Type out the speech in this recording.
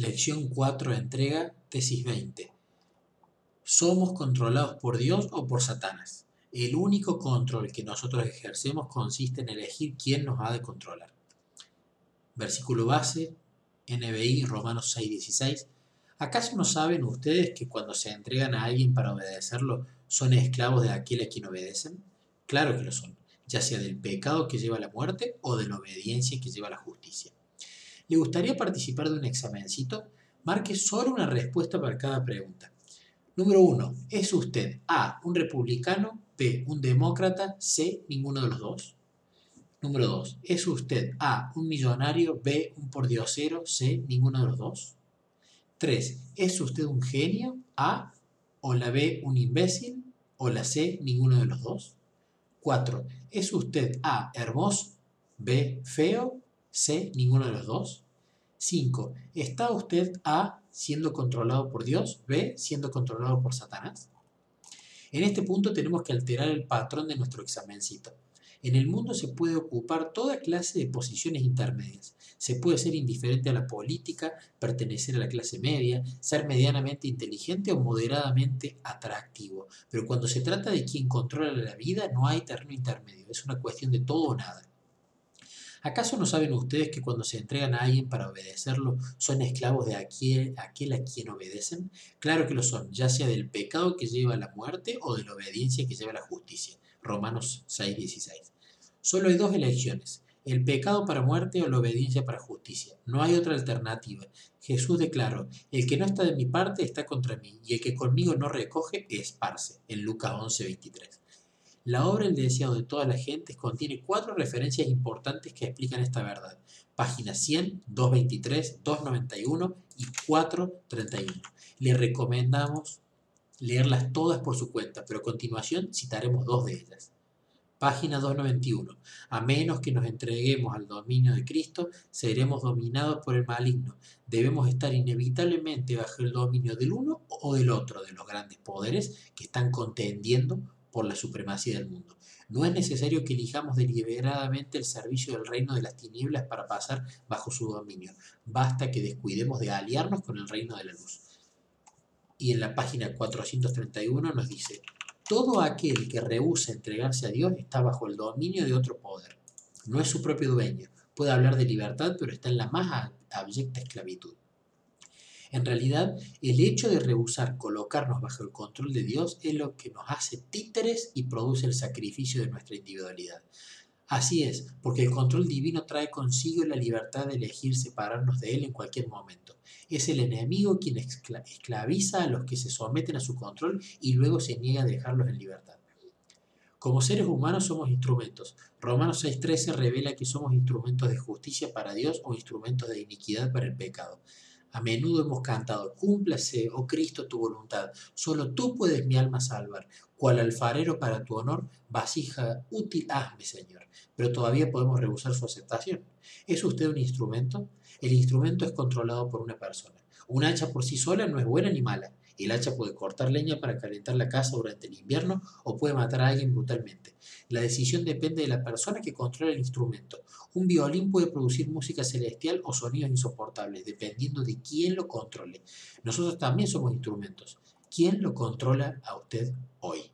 Lección 4, entrega, tesis 20. ¿Somos controlados por Dios o por Satanás? El único control que nosotros ejercemos consiste en elegir quién nos ha de controlar. Versículo base, NBI, Romanos 6:16. ¿Acaso no saben ustedes que cuando se entregan a alguien para obedecerlo, son esclavos de aquel a quien obedecen? Claro que lo son, ya sea del pecado que lleva a la muerte o de la obediencia que lleva a la justicia. ¿Le gustaría participar de un examencito? Marque solo una respuesta para cada pregunta. Número 1. ¿Es usted A. un republicano? B. un demócrata? C. ninguno de los dos? Número 2. ¿Es usted A. un millonario? B. un pordiosero? C. ninguno de los dos? 3. ¿Es usted un genio? A. o la B. un imbécil? O la C. ninguno de los dos? 4. ¿Es usted A. hermoso? B. feo? C. Ninguno de los dos. 5. ¿Está usted A. siendo controlado por Dios? B. siendo controlado por Satanás. En este punto tenemos que alterar el patrón de nuestro examencito. En el mundo se puede ocupar toda clase de posiciones intermedias. Se puede ser indiferente a la política, pertenecer a la clase media, ser medianamente inteligente o moderadamente atractivo. Pero cuando se trata de quien controla la vida, no hay terreno intermedio. Es una cuestión de todo o nada. ¿Acaso no saben ustedes que cuando se entregan a alguien para obedecerlo son esclavos de aquel, a quien obedecen? Claro que lo son, ya sea del pecado que lleva a la muerte o de la obediencia que lleva a la justicia. Romanos 6:16. Solo hay dos elecciones, el pecado para muerte o la obediencia para justicia. No hay otra alternativa. Jesús declaró, el que no está de mi parte está contra mí, y el que conmigo no recoge, esparce, en Lucas 11:23. La obra El deseado de todas las gentes contiene cuatro referencias importantes que explican esta verdad. Páginas 100, 223, 291 y 431. Le recomendamos leerlas todas por su cuenta, pero a continuación citaremos dos de ellas. Página 291. A menos que nos entreguemos al dominio de Cristo, seremos dominados por el maligno. Debemos estar inevitablemente bajo el dominio del uno o del otro de los grandes poderes que están contendiendo por la supremacía del mundo. No es necesario que elijamos deliberadamente el servicio del reino de las tinieblas para pasar bajo su dominio. Basta que descuidemos de aliarnos con el reino de la luz. Y en la página 431 nos dice, todo aquel que rehúsa entregarse a Dios está bajo el dominio de otro poder. No es su propio dueño. Puede hablar de libertad, pero está en la más abyecta esclavitud. En realidad, el hecho de rehusar colocarnos bajo el control de Dios es lo que nos hace títeres y produce el sacrificio de nuestra individualidad. Así es, porque el control divino trae consigo la libertad de elegir separarnos de Él en cualquier momento. Es el enemigo quien esclaviza a los que se someten a su control y luego se niega a dejarlos en libertad. Como seres humanos somos instrumentos. Romanos 6.13 revela que somos instrumentos de justicia para Dios o instrumentos de iniquidad para el pecado. A menudo hemos cantado, cúmplase, oh Cristo, tu voluntad. Solo tú puedes mi alma salvar. Cual alfarero para tu honor, vasija útil hazme, Señor. Pero todavía podemos rehusar su aceptación. ¿Es usted un instrumento? El instrumento es controlado por una persona. Un hacha por sí sola no es buena ni mala. El hacha puede cortar leña para calentar la casa durante el invierno o puede matar a alguien brutalmente. La decisión depende de la persona que controla el instrumento. Un violín puede producir música celestial o sonidos insoportables, dependiendo de quién lo controle. Nosotros también somos instrumentos. ¿Quién lo controla a usted hoy?